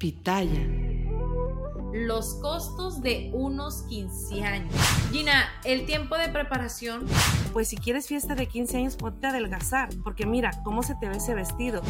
Pitaya. Los costos de unos 15 años. Gina, el tiempo de preparación. Pues si quieres fiesta de 15 años, ponte a adelgazar, porque mira cómo se te ve ese vestido.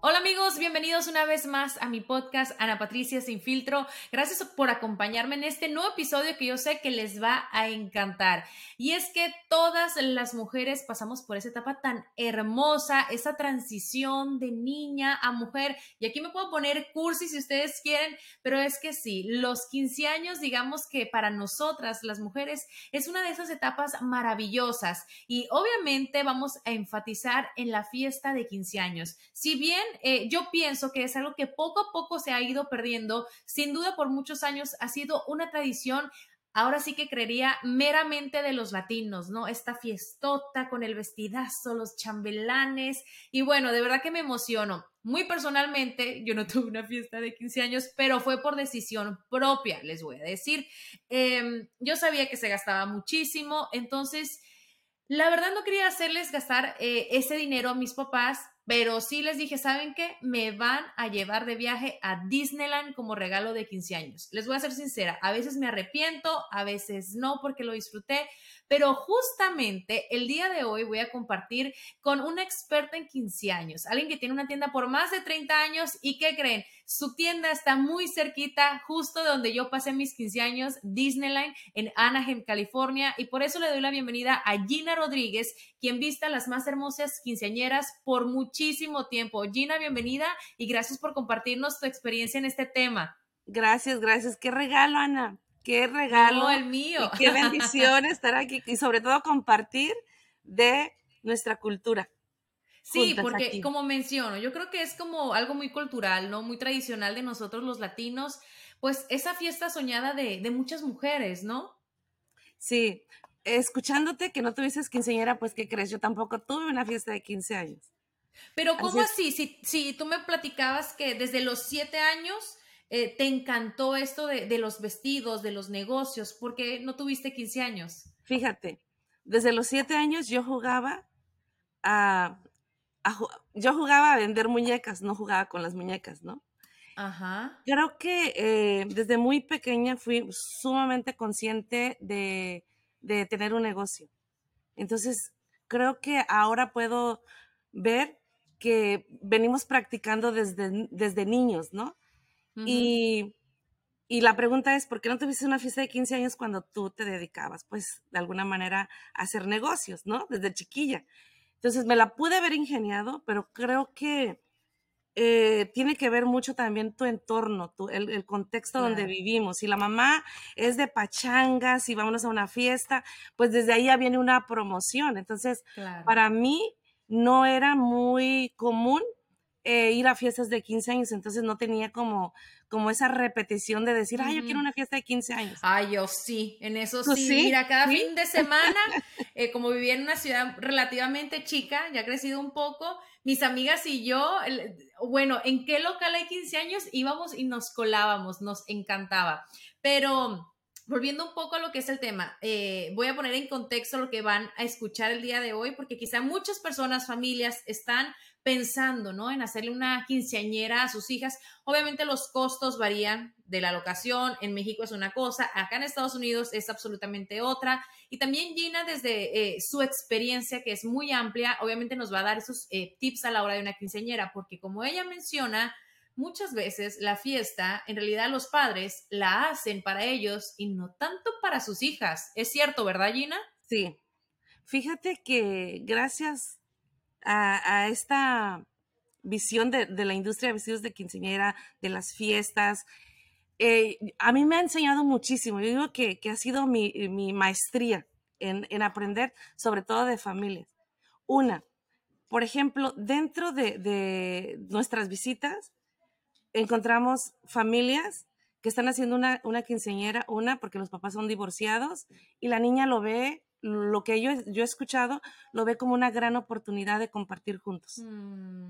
Hola amigos, bienvenidos una vez más a mi podcast Ana Patricia Sin Filtro. Gracias por acompañarme en este nuevo episodio que yo sé que les va a encantar. Y es que todas las mujeres pasamos por esa etapa tan hermosa, esa transición de niña a mujer. Y aquí me puedo poner cursi si ustedes quieren, pero es que sí, los 15 años, digamos que para nosotras, las mujeres, es una de esas etapas maravillosas. Y obviamente vamos a enfatizar en la fiesta de 15 años. Si bien eh, yo pienso que es algo que poco a poco se ha ido perdiendo. Sin duda, por muchos años ha sido una tradición ahora sí que creería meramente de los latinos, ¿no? Esta fiestota con el vestidazo, los chambelanes y bueno, de verdad que me emociono. Muy personalmente, yo no tuve una fiesta de 15 años, pero fue por decisión propia, les voy a decir. Em, yo sabía que se gastaba muchísimo, entonces, la verdad no quería hacerles gastar eh, ese dinero a mis papás pero sí les dije, ¿saben qué? Me van a llevar de viaje a Disneyland como regalo de 15 años. Les voy a ser sincera, a veces me arrepiento, a veces no porque lo disfruté, pero justamente el día de hoy voy a compartir con una experta en 15 años, alguien que tiene una tienda por más de 30 años y ¿qué creen? Su tienda está muy cerquita, justo de donde yo pasé mis 15 años, Disneyland, en Anaheim, California, y por eso le doy la bienvenida a Gina Rodríguez, quien vista las más hermosas quinceañeras por muchísimo tiempo. Gina, bienvenida y gracias por compartirnos tu experiencia en este tema. Gracias, gracias. Qué regalo, Ana qué regalo. el mío. qué bendición estar aquí y sobre todo compartir de nuestra cultura. Sí, porque como menciono, yo creo que es como algo muy cultural, ¿no? Muy tradicional de nosotros los latinos, pues esa fiesta soñada de, muchas mujeres, ¿no? Sí, escuchándote que no tuvieses quinceañera, pues ¿qué crees? Yo tampoco tuve una fiesta de 15 años. Pero ¿cómo así? Si, si tú me platicabas que desde los siete años eh, te encantó esto de, los vestidos, de los negocios? porque no tuviste 15 años? Fíjate, desde los 7 años yo jugaba a, yo jugaba a vender muñecas, no jugaba con las muñecas, ¿no? Ajá. Creo que eh, desde muy pequeña fui sumamente consciente de, de tener un negocio. Entonces, creo que ahora puedo ver que venimos practicando desde, desde niños, ¿no? Y, la pregunta es, ¿por qué no tuviste una fiesta de 15 años cuando tú te dedicabas, pues, de alguna manera a hacer negocios, ¿no? Desde chiquilla. Entonces, me la pude haber ingeniado, pero creo que eh, tiene que ver mucho también tu entorno, tu, el, contexto donde vivimos. Si la mamá es de pachangas y vámonos a una fiesta, pues desde ahí ya viene una promoción. Entonces, para mí no era muy común eh, ir a fiestas de 15 años, entonces no tenía como, como esa repetición de decir, ay, yo quiero una fiesta de 15 años. Ay, yo sí, en eso sí. Mira, cada fin de semana, eh, como vivía en una ciudad relativamente chica, ya ha crecido un poco, mis amigas y yo, bueno, ¿en qué local hay 15 años? Íbamos y nos colábamos, nos encantaba. Pero volviendo un poco a lo que es el tema, eh, voy a poner en contexto lo que van a escuchar el día de hoy, porque quizá muchas personas, familias, están pensando, ¿no? En hacerle una quinceañera a sus hijas. Obviamente los costos varían de la locación. En México es una cosa, acá en Estados Unidos es absolutamente otra. Y también Gina, desde eh, su experiencia, que es muy amplia, obviamente nos va a dar esos eh, tips a la hora de una quinceañera, porque como ella menciona, muchas veces la fiesta, en realidad los padres la hacen para ellos y no tanto para sus hijas. Es cierto, ¿verdad, Gina? Sí. Fíjate que gracias a, esta visión de, la industria de vestidos de quinceañera, de las fiestas, eh, a mí me ha enseñado muchísimo. Yo digo que, ha sido mi, maestría en, aprender, sobre todo de familias. Una, por ejemplo, dentro de nuestras visitas, encontramos familias que están haciendo una, una quinceañera, una porque los papás son divorciados y la niña lo ve, lo que yo, yo he escuchado, lo ve como una gran oportunidad de compartir juntos.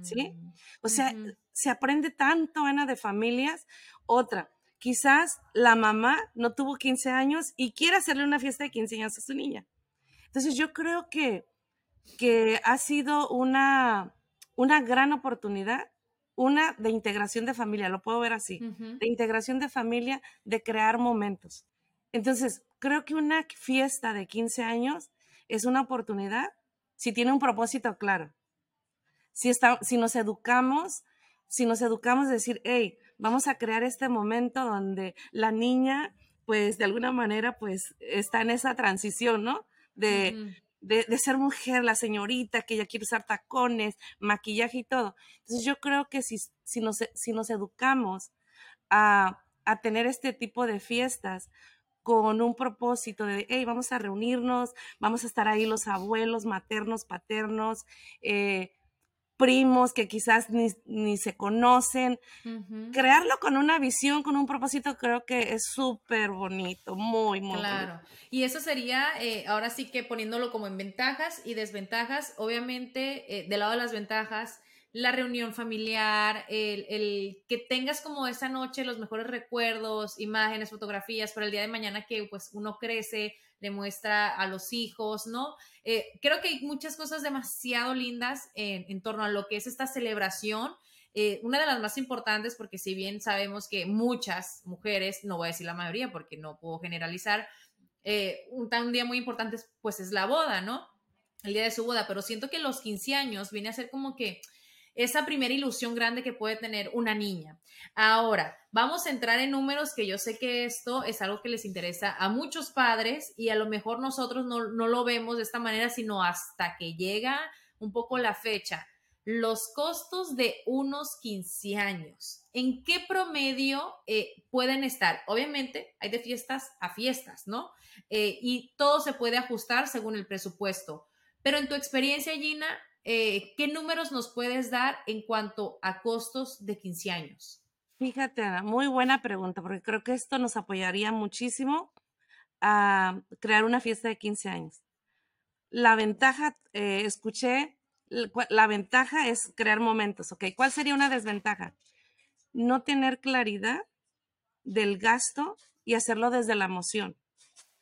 ¿Sí? Mm, o sea, se aprende tanto, Ana, de familias. Otra, quizás la mamá no tuvo 15 años y quiere hacerle una fiesta de 15 años a su niña. Entonces yo creo que, que ha sido una, una gran oportunidad una de integración de familia, lo puedo ver así, de integración de familia, de crear momentos. Entonces, creo que una fiesta de 15 años es una oportunidad si tiene un propósito claro. Si, está, si nos educamos, si nos educamos decir, hey, vamos a crear este momento donde la niña, pues de alguna manera, pues está en esa transición, ¿no? De, de, ser mujer, la señorita que ya quiere usar tacones, maquillaje y todo. Entonces yo creo que si, si, nos, si nos educamos a, a tener este tipo de fiestas, con un propósito de, hey, vamos a reunirnos, vamos a estar ahí los abuelos, maternos, paternos, eh, primos que quizás ni, se conocen. Crearlo con una visión, con un propósito, creo que es súper bonito, muy, muy Claro. Y eso sería, eh, ahora sí que poniéndolo como en ventajas y desventajas, obviamente, eh, del lado de las ventajas, la reunión familiar, el, el, que tengas como esa noche los mejores recuerdos, imágenes, fotografías para el día de mañana que pues uno crece, le muestra a los hijos, ¿no? Eh, creo que hay muchas cosas demasiado lindas en, en torno a lo que es esta celebración. Eh, una de las más importantes, porque si bien sabemos que muchas mujeres, no voy a decir la mayoría porque no puedo generalizar, eh, un, día muy importante pues es la boda, ¿no? El día de su boda, pero siento que los 15 años viene a ser como que esa primera ilusión grande que puede tener una niña. Ahora, vamos a entrar en números que yo sé que esto es algo que les interesa a muchos padres y a lo mejor nosotros no, lo vemos de esta manera, sino hasta que llega un poco la fecha. Los costos de unos 15 años. ¿En qué promedio eh, pueden estar? Obviamente hay de fiestas a fiestas, ¿no? Eh, y todo se puede ajustar según el presupuesto. Pero en tu experiencia, Gina, eh, ¿qué números nos puedes dar en cuanto a costos de 15 años? Fíjate, Ana, muy buena pregunta, porque creo que esto nos apoyaría muchísimo a crear una fiesta de 15 años. La ventaja, eh, escuché, la ventaja es crear momentos, ¿ok? ¿Cuál sería una desventaja? No tener claridad del gasto y hacerlo desde la emoción.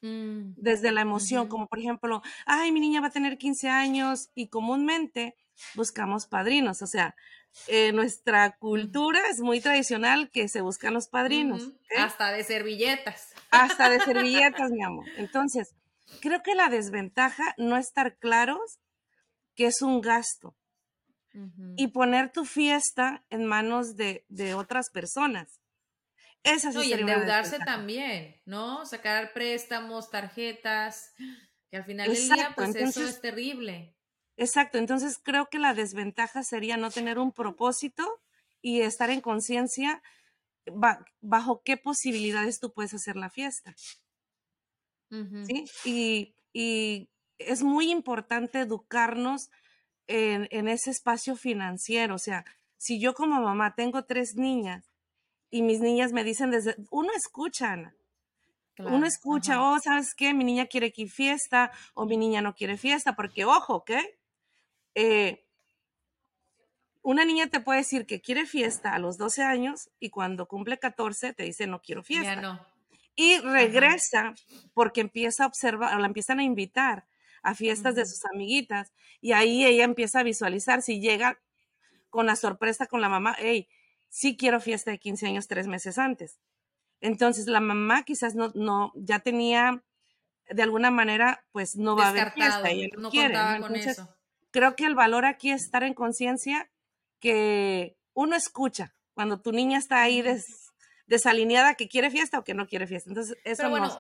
Mm, desde la emoción, como por ejemplo, ay, mi niña va a tener 15 años y comúnmente buscamos padrinos, o sea, eh, nuestra cultura es muy tradicional que se buscan los padrinos. Hasta de servilletas. Hasta de servilletas, mi amor. Entonces, creo que la desventaja no estar claros que es un gasto y poner tu fiesta en manos de, de otras personas. Esa sí no, y endeudarse también, ¿no? Sacar préstamos, tarjetas, que al final del día, pues eso es terrible. Exacto, entonces creo que la desventaja sería no tener un propósito y estar en conciencia bajo qué posibilidades tú puedes hacer la fiesta. ¿Sí? Y, y, es muy importante educarnos en, en ese espacio financiero. O sea, si yo como mamá tengo tres niñas y mis niñas me dicen desde, uno escucha, Ana. uno escucha, oh, ¿sabes qué? Mi niña quiere que fiesta o mi niña no quiere fiesta, porque ojo, ¿qué? Eh, una niña te puede decir que quiere fiesta a los 12 años y cuando cumple 14 te dice no quiero fiesta. Ya no. y regresa porque empieza a observar, o la empiezan a invitar a fiestas de sus amiguitas y ahí ella empieza a visualizar si llega con la sorpresa con la mamá, hey, sí quiero fiesta de 15 años tres meses antes. Entonces la mamá quizás no, no, ya tenía de alguna manera, pues no va a haber fiesta, ella no, quiere. Entonces, creo que el valor aquí es estar en conciencia que uno escucha cuando tu niña está ahí des, desalineada que quiere fiesta o que no quiere fiesta. Entonces, eso bueno.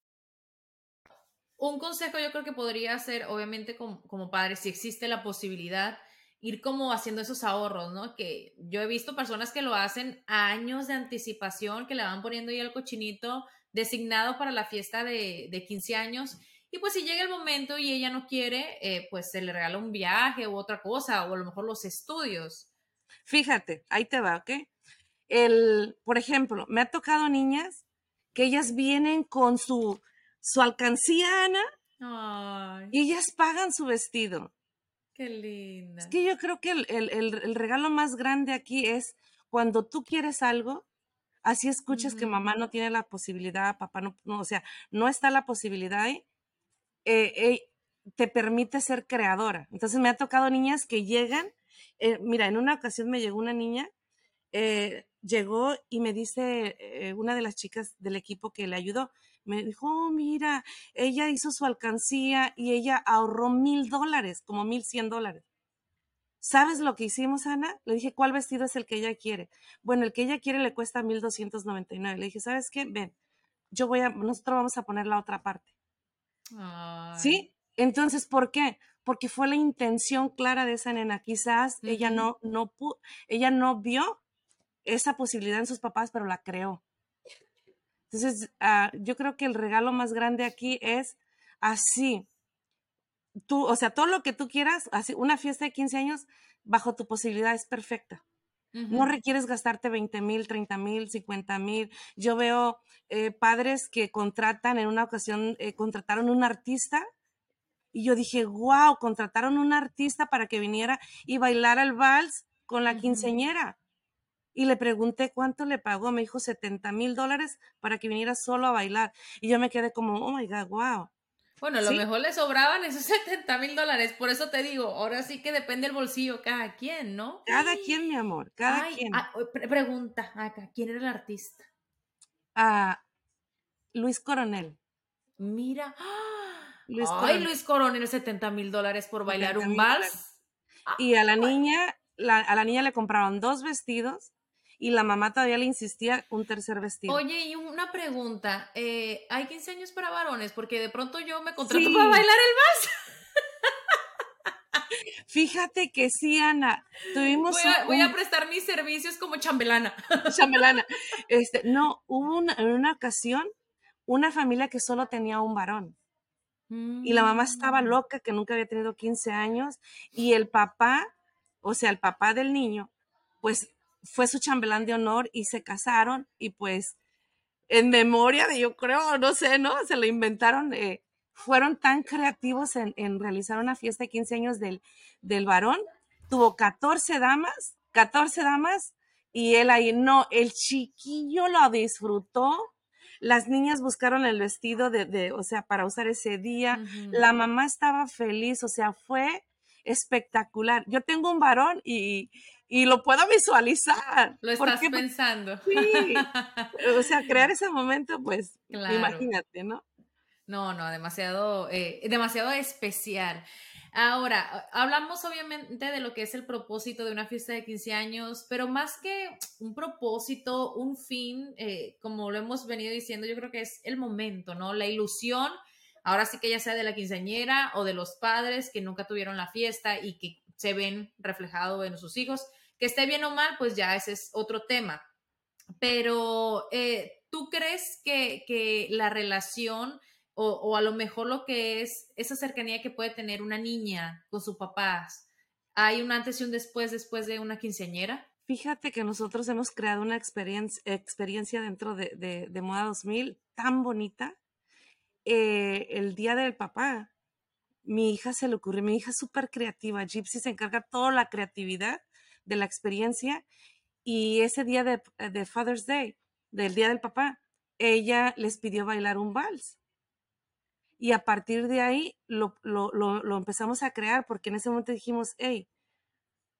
Un consejo yo creo que podría ser, obviamente, como, como padre, si existe la posibilidad, ir como haciendo esos ahorros, ¿no? Que yo he visto personas que lo hacen a años de anticipación, que le van poniendo ya el cochinito designado para la fiesta de, de 15 años. Y pues si llega el momento y ella no quiere, eh, pues se le regala un viaje u otra cosa, o a lo mejor los estudios. Fíjate, ahí te va, ¿ok? el, por ejemplo, me ha tocado niñas que ellas vienen con su, su alcancía, Ana, y ellas pagan su vestido. Qué linda. Es que yo creo que el, regalo más grande aquí es cuando tú quieres algo, así escuchas que mamá no tiene la posibilidad, papá no, o sea, no está la posibilidad ahí, eh, eh, te permite ser creadora. Entonces me ha tocado niñas que llegan, eh, mira, en una ocasión me llegó una niña, llegó y me dice eh, una de las chicas del equipo que le ayudó, me dijo, oh, mira, ella hizo su alcancía y ella ahorró mil dólares, como mil cien dólares. ¿Sabes lo que hicimos, Ana? Le dije, ¿cuál vestido es el que ella quiere? Bueno, el que ella quiere le cuesta mil doscientos noventa y nueve. Le dije, ¿sabes qué? Ven, yo voy a, nosotros vamos a poner la otra parte. ¿Sí? Entonces, ¿por qué? Porque fue la intención clara de esa nena. Quizás ella no, no ella no vio esa posibilidad en sus papás, pero la creó. Entonces, ah, yo creo que el regalo más grande aquí es así. Tú, o sea, todo lo que tú quieras, así, una fiesta de 15 años, bajo tu posibilidad es perfecta. No requieres gastarte 20 mil, 30 mil, 50 mil. Yo veo eh, padres que contratan, en una ocasión eh, contrataron un artista y yo dije, wow, contrataron un artista para que viniera y bailara el vals con la quinceñera y le pregunté cuánto le pagó. Me dijo 70 mil dólares para que viniera solo a bailar. Y yo me quedé como, oh my God, wow. Bueno, a lo mejor le sobraban esos 70 mil dólares. Por eso te digo, ahora sí que depende el bolsillo cada quien, ¿no? Cada quien, mi amor, cada quien. Ah, pregunta acá, ¿quién era el artista? Ah, Luis Coronel. Mira. Luis Ay, Luis Coronel, 70 mil dólares por bailar un vals. Y a la niña, a la niña le compraron dos vestidos y la mamá todavía le insistía un tercer vestido. Oye, y una pregunta, eh, ¿hay 15 años para varones? Porque de pronto yo me contrato para bailar el vals. Fíjate que sí, Ana. Tuvimos voy a, prestar mis servicios como chambelana. Chambelana. Este, no, hubo una, en una ocasión una familia que solo tenía un varón. Y la mamá estaba mm. loca, que nunca había tenido 15 años. Y el papá, o sea, el papá del niño, pues fue su chambelán de honor y se casaron y pues en memoria de, yo creo, no sé, ¿no? Se lo inventaron, eh, fueron tan creativos en, realizar una fiesta de 15 años del, del varón. Tuvo 14 damas, 14 damas y él ahí, no, el chiquillo lo disfrutó. Las niñas buscaron el vestido de, de o sea, para usar ese día. La mamá estaba feliz, o sea, fue espectacular. Yo tengo un varón y, y lo puedo visualizar. Lo estás pensando. Sí. o sea, crear ese momento, pues, imagínate, ¿no? No, no, demasiado, eh, demasiado especial. Ahora, hablamos obviamente de lo que es el propósito de una fiesta de 15 años, pero más que un propósito, un fin, eh, como lo hemos venido diciendo, yo creo que es el momento, ¿no? La ilusión, ahora sí que ya sea de la quinceañera o de los padres que nunca tuvieron la fiesta y que se ven reflejado en sus hijos, que esté bien o mal, pues ya ese es otro tema. Pero, eh, ¿tú crees que, la relación o, a lo mejor lo que es esa cercanía que puede tener una niña con sus papás. ¿Hay un antes y un después después de una quinceañera? Fíjate que nosotros hemos creado una experiencia, dentro de, de, Moda 2000 tan bonita. Eh, el día del papá, mi hija se le ocurrió, mi hija es súper creativa, Gypsy se encarga toda la creatividad de la experiencia y ese día de, de Father's Day, del día del papá, ella les pidió bailar un vals y a partir de ahí lo, empezamos a crear porque en ese momento dijimos, hey,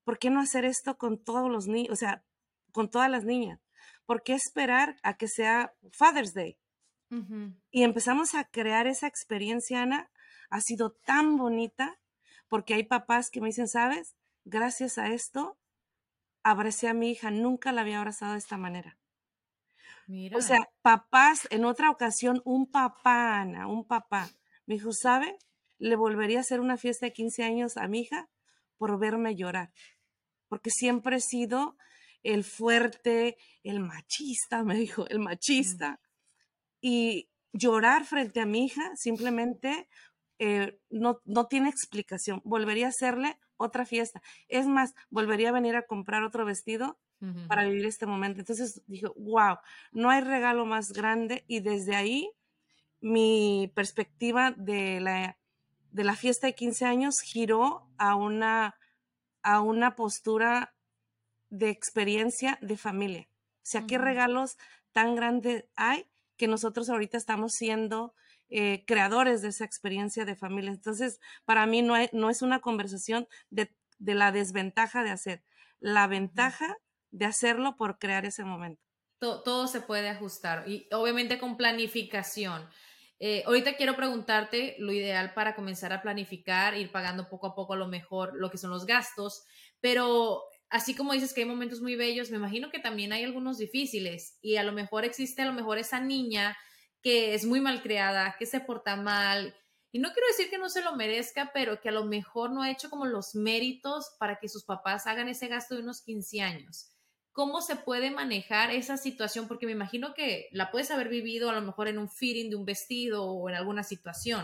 ¿por qué no hacer esto con todos los niños, o sea, con todas las niñas? ¿Por qué esperar a que sea Father's Day? Y empezamos a crear esa experiencia, Ana. Ha sido tan bonita porque hay papás que me dicen, ¿sabes? Gracias a esto, abracé a mi hija, nunca la había abrazado de esta manera. O sea, papás, en otra ocasión, un papá, Ana, un papá, me dijo, ¿sabe? Le volvería a hacer una fiesta de 15 años a mi hija por verme llorar. Porque siempre he sido el fuerte, el machista, me dijo, el machista. Y llorar frente a mi hija simplemente eh, no, no tiene explicación. Volvería a hacerle otra fiesta. Es más, volvería a venir a comprar otro vestido para vivir este momento. Entonces dije, wow, no hay regalo más grande y desde ahí mi perspectiva de la, de la fiesta de 15 años giró a una, a una postura de experiencia de familia. O sea, qué regalos tan grandes hay que nosotros ahorita estamos siendo eh, creadores de esa experiencia de familia. Entonces, para mí no, no es una conversación de, de, la desventaja de hacer. La ventaja de hacerlo por crear ese momento. Todo, se puede ajustar y obviamente con planificación. Eh, ahorita quiero preguntarte lo ideal para comenzar a planificar, ir pagando poco a poco a lo mejor lo que son los gastos, pero así como dices que hay momentos muy bellos, me imagino que también hay algunos difíciles y a lo mejor existe a lo mejor esa niña que es muy mal creada, que se porta mal. Y no quiero decir que no se lo merezca, pero que a lo mejor no ha hecho como los méritos para que sus papás hagan ese gasto de unos 15 años cómo se puede manejar esa situación, porque me imagino que la puedes haber vivido a lo mejor en un fitting de un vestido o en alguna situación.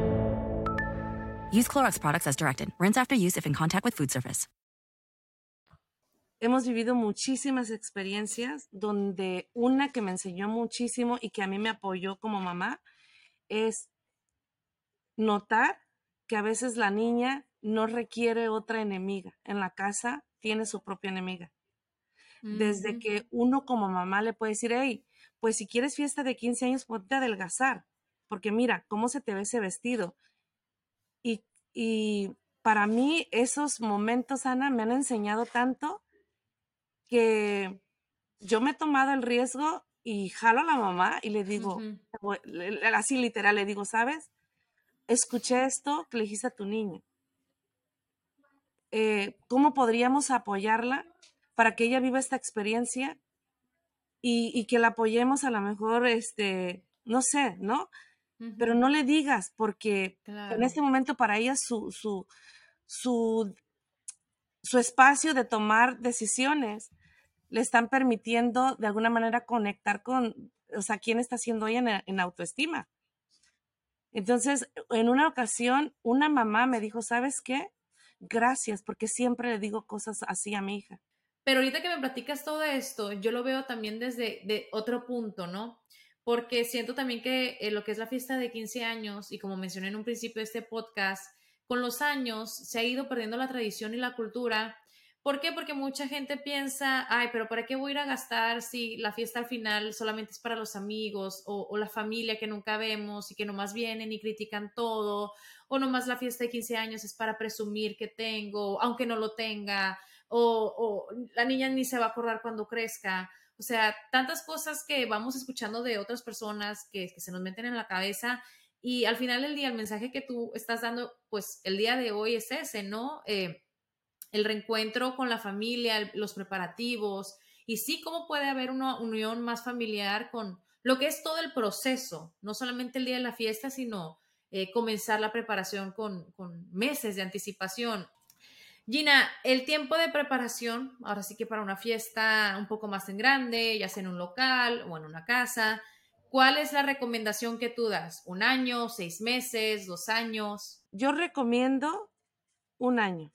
Use Clorox products as directed. Rinse after use if in contact with food surface. Hemos vivido muchísimas experiencias donde una que me enseñó muchísimo y que a mí me apoyó como mamá es notar que a veces la niña no requiere otra enemiga. En la casa tiene su propia enemiga. Desde que uno como mamá le puede decir, hey, pues si quieres fiesta de 15 años, ponte a adelgazar, porque mira cómo se te ve ese vestido. Y, y para mí esos momentos, Ana, me han enseñado tanto que yo me he tomado el riesgo y jalo a la mamá y le digo, así literal, le digo, ¿sabes? Escuché esto que le dijiste a tu niña. Eh, ¿Cómo podríamos apoyarla para que ella viva esta experiencia y, que la apoyemos a lo mejor, este, no sé, ¿no? Pero no le digas, porque en este momento para ella su, su, su, su espacio de tomar decisiones le están permitiendo de alguna manera conectar con, o sea, quién está siendo ella en, autoestima. Entonces, en una ocasión, una mamá me dijo, ¿sabes qué? Gracias, porque siempre le digo cosas así a mi hija. Pero ahorita que me platicas todo esto, yo lo veo también desde de otro punto, ¿no? Porque siento también que eh, lo que es la fiesta de 15 años, y como mencioné en un principio de este podcast, con los años se ha ido perdiendo la tradición y la cultura. ¿Por qué? Porque mucha gente piensa, ay, pero ¿para qué voy a ir a gastar si la fiesta al final solamente es para los amigos o, o la familia que nunca vemos y que nomás vienen y critican todo? O nomás la fiesta de 15 años es para presumir que tengo, aunque no lo tenga o, la niña ni se va a acordar cuando crezca. O sea, tantas cosas que vamos escuchando de otras personas que, se nos meten en la cabeza y al final del día el mensaje que tú estás dando, pues el día de hoy es ese, ¿no? Eh, el reencuentro con la familia, los preparativos y sí, cómo puede haber una unión más familiar con lo que es todo el proceso, no solamente el día de la fiesta, sino eh, comenzar la preparación con, con meses de anticipación. Gina, el tiempo de preparación, ahora sí que para una fiesta un poco más en grande, ya sea en un local o en una casa, ¿cuál es la recomendación que tú das? ¿Un año, seis meses, dos años? Yo recomiendo un año.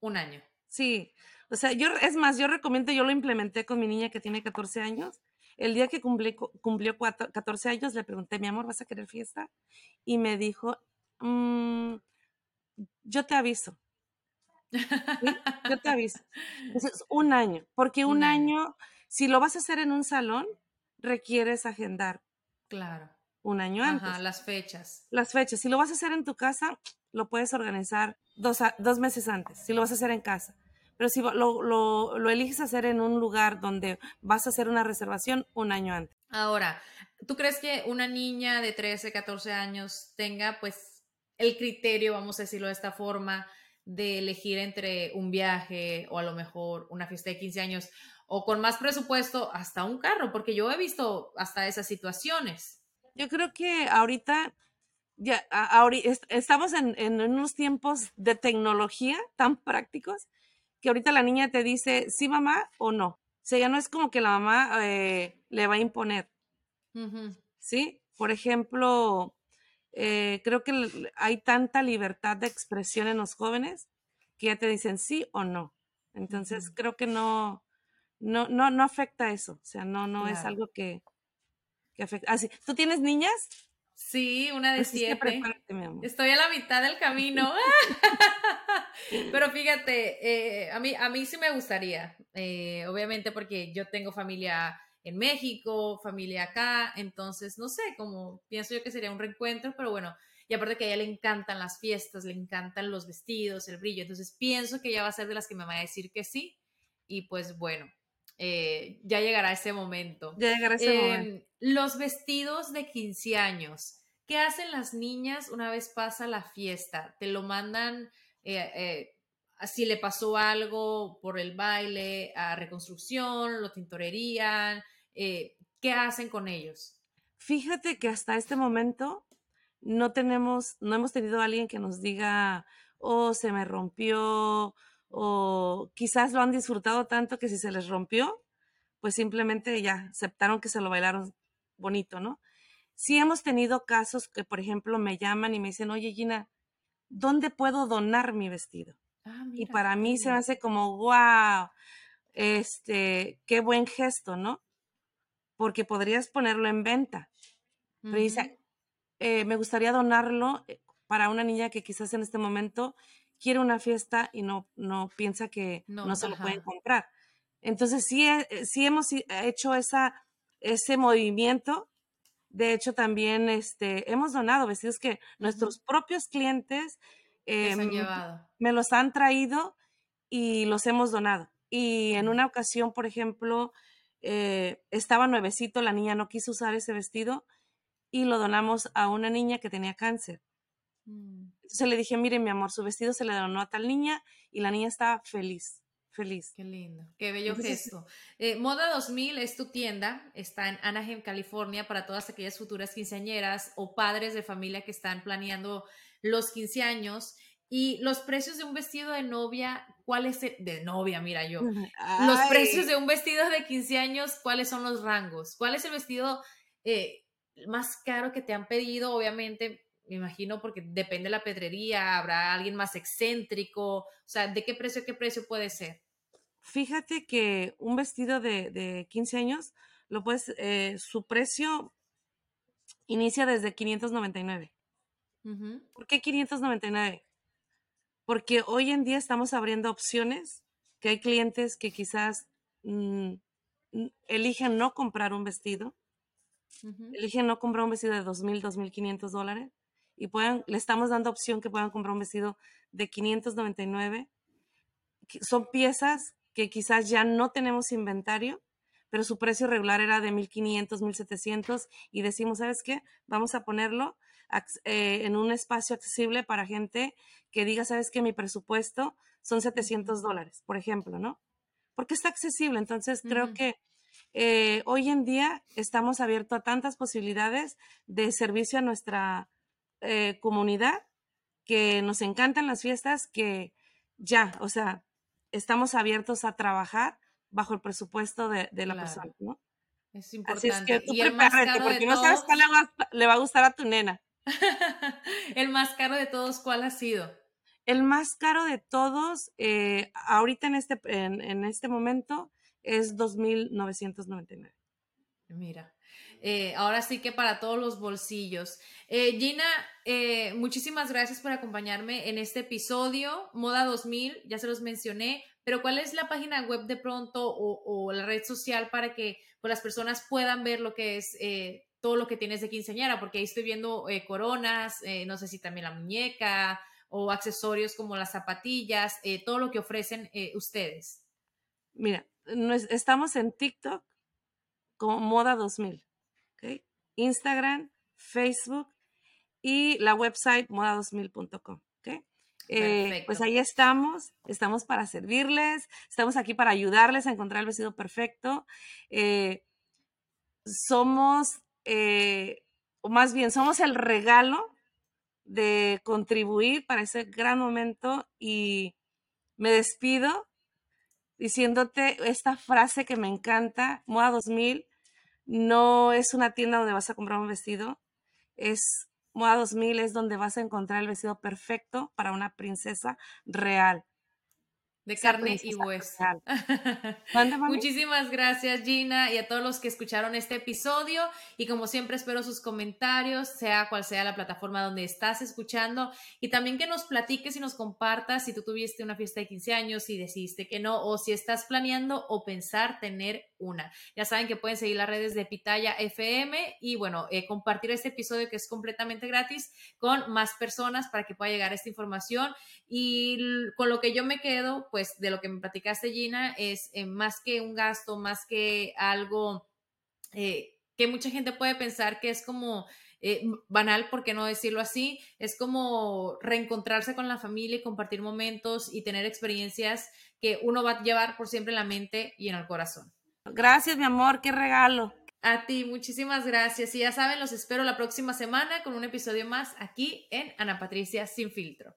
Un año. Sí, o sea, yo, es más, yo recomiendo, yo lo implementé con mi niña que tiene 14 años. El día que cumplió 14 años, le pregunté, mi amor, ¿vas a querer fiesta? Y me dijo, mm, yo te aviso. Yo te aviso. Entonces, un año, porque un, año. si lo vas a hacer en un salón, requieres agendar. Claro. Un año antes. Las fechas. Las fechas. Si lo vas a hacer en tu casa, lo puedes organizar dos, dos meses antes, si lo vas a hacer en casa. Pero si lo, lo, lo eliges hacer en un lugar donde vas a hacer una reservación, un año antes. Ahora, ¿tú crees que una niña de 13, 14 años tenga pues el criterio, vamos a decirlo de esta forma, de elegir entre un viaje o a lo mejor una fiesta de 15 años o con más presupuesto hasta un carro, porque yo he visto hasta esas situaciones. Yo creo que ahorita ya ahorita, estamos en, en, unos tiempos de tecnología tan prácticos que ahorita la niña te dice sí mamá o no. O sea, ya no es como que la mamá eh, le va a imponer. ¿Sí? Por ejemplo, eh, creo que hay tanta libertad de expresión en los jóvenes que ya te dicen sí o no. Entonces, creo que no, no, no, no afecta eso. O sea, no, no es algo que, que afecta. Así, ah, ¿tú tienes niñas? Sí, una de siete. Estoy a la mitad del camino. Pero fíjate, eh, a, mí, a mí sí me gustaría, eh, obviamente porque yo tengo familia en México, familia acá, entonces no sé, como pienso yo que sería un reencuentro, pero bueno, y aparte que a ella le encantan las fiestas, le encantan los vestidos, el brillo, entonces pienso que ella va a ser de las que me va a decir que sí, y pues bueno, eh, ya llegará ese momento. Ya llegará ese momento. Em, los vestidos de 15 años, ¿qué hacen las niñas una vez pasa la fiesta? ¿Te lo mandan? Eh, eh, si le pasó algo por el baile, a reconstrucción, lo tintorerían, eh, ¿qué hacen con ellos? Fíjate que hasta este momento no tenemos, no hemos tenido a alguien que nos diga, oh, se me rompió, o quizás lo han disfrutado tanto que si se les rompió, pues simplemente ya aceptaron que se lo bailaron bonito, ¿no? Sí hemos tenido casos que, por ejemplo, me llaman y me dicen, oye, Gina, ¿dónde puedo donar mi vestido? Ah, y para mí se me hace como, wow, este, qué buen gesto, ¿no? Porque podrías ponerlo en venta. Pero dice, eh, me gustaría donarlo eh, para una niña que quizás en este momento quiere una fiesta y no, no piensa que no, se lo pueden comprar. Entonces sí, eh, sí hemos hecho esa, ese movimiento. De hecho, también este, hemos donado vestidos que nuestros propios clientes llevado. me los han traído y los hemos donado. Y en una ocasión, por ejemplo, eh, estaba nuevecito, la niña no quiso usar ese vestido y lo donamos a una niña que tenía cáncer. Mm. Entonces le dije, mire mi amor, su vestido se le donó a tal niña y la niña estaba feliz, feliz. Qué lindo, qué bello gesto. Eh, Moda 2000 es tu tienda, está en Anaheim, California, para todas aquellas futuras quinceañeras o padres de familia que están planeando los 15 años. Y los precios de un vestido de novia, ¿cuál es el, de novia, mira yo? Los precios de un vestido de 15 años, ¿cuáles son los rangos? ¿Cuál es el vestido eh, más caro que te han pedido? Obviamente, me imagino, porque depende de la pedrería, habrá alguien más excéntrico, o sea, ¿de qué precio, qué precio puede ser? Fíjate que un vestido de, de 15 años, lo puedes, eh, su precio inicia desde 599. ¿Por qué 599? Porque hoy en día estamos abriendo opciones, que hay clientes que quizás mm, eligen no comprar un vestido, eligen no comprar un vestido de 2.000, 2.500 dólares y puedan, le estamos dando opción que puedan comprar un vestido de 599. Son piezas que quizás ya no tenemos inventario, pero su precio regular era de 1500, 1700 y decimos, ¿sabes qué? Vamos a ponerlo eh, en un espacio accesible para gente que diga, ¿sabes qué? Mi presupuesto son 700 dólares, por ejemplo, ¿no? Porque está accesible. Entonces, creo que eh, hoy en día estamos abiertos a tantas posibilidades de servicio a nuestra eh, comunidad, que nos encantan las fiestas, que ya, o sea, estamos abiertos a trabajar bajo el presupuesto de, la persona, ¿no? Es importante. Así es que tú y porque no sabes cuál le va, a gustar a tu nena. el más caro de todos, ¿cuál ha sido? El más caro de todos, eh, ahorita en este, en, en este momento, es 2.999. Mira, eh, ahora sí que para todos los bolsillos. Eh, Gina, eh, muchísimas gracias por acompañarme en este episodio. Moda 2000, ya se los mencioné, pero ¿cuál es la página web de pronto o, la red social para que pues, las personas puedan ver lo que es todo lo que tienes de quinceañera? Porque ahí estoy viendo coronas, no sé si también la muñeca o accesorios como las zapatillas, todo lo que ofrecen ustedes. Mira, estamos en TikTok como Moda 2000. Instagram, Facebook y la website moda2000.com. Eh, pues ahí estamos, estamos para servirles, estamos aquí para ayudarles a encontrar el vestido perfecto. Eh, somos, eh, o más bien, somos el regalo de contribuir para ese gran momento y me despido diciéndote esta frase que me encanta, Moda 2000 no es una tienda donde vas a comprar un vestido, es Moda 2000, es donde vas a encontrar el vestido perfecto para una princesa real. De carne y hueso. Muchísimas gracias Gina y a todos los que escucharon este episodio y como siempre espero sus comentarios, sea cual sea la plataforma donde estás escuchando y también que nos platiques y nos compartas si tú tuviste una fiesta de 15 años, si decidiste que no o si estás planeando o pensar tener una. Ya saben que pueden seguir las redes de Pitaya FM y bueno, eh, compartir este episodio que es completamente gratis con más personas para que pueda llegar esta información y con lo que yo me quedo pues de lo que me platicaste Gina es eh, más que un gasto, más que algo eh, que mucha gente puede pensar que es como eh, banal, por qué no decirlo así, es como reencontrarse con la familia y compartir momentos y tener experiencias que uno va a llevar por siempre en la mente y en el corazón. Gracias, mi amor, qué regalo. A ti, muchísimas gracias. Y ya saben, los espero la próxima semana con un episodio más aquí en Ana Patricia Sin Filtro.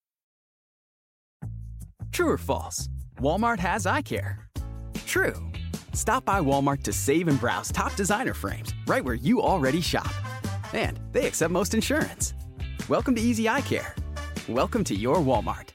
True or false? Walmart has eye care. True. Stop by Walmart to save and browse top designer frames right where you already shop. And they accept most insurance. Welcome to Easy Eye Care. Welcome to your Walmart.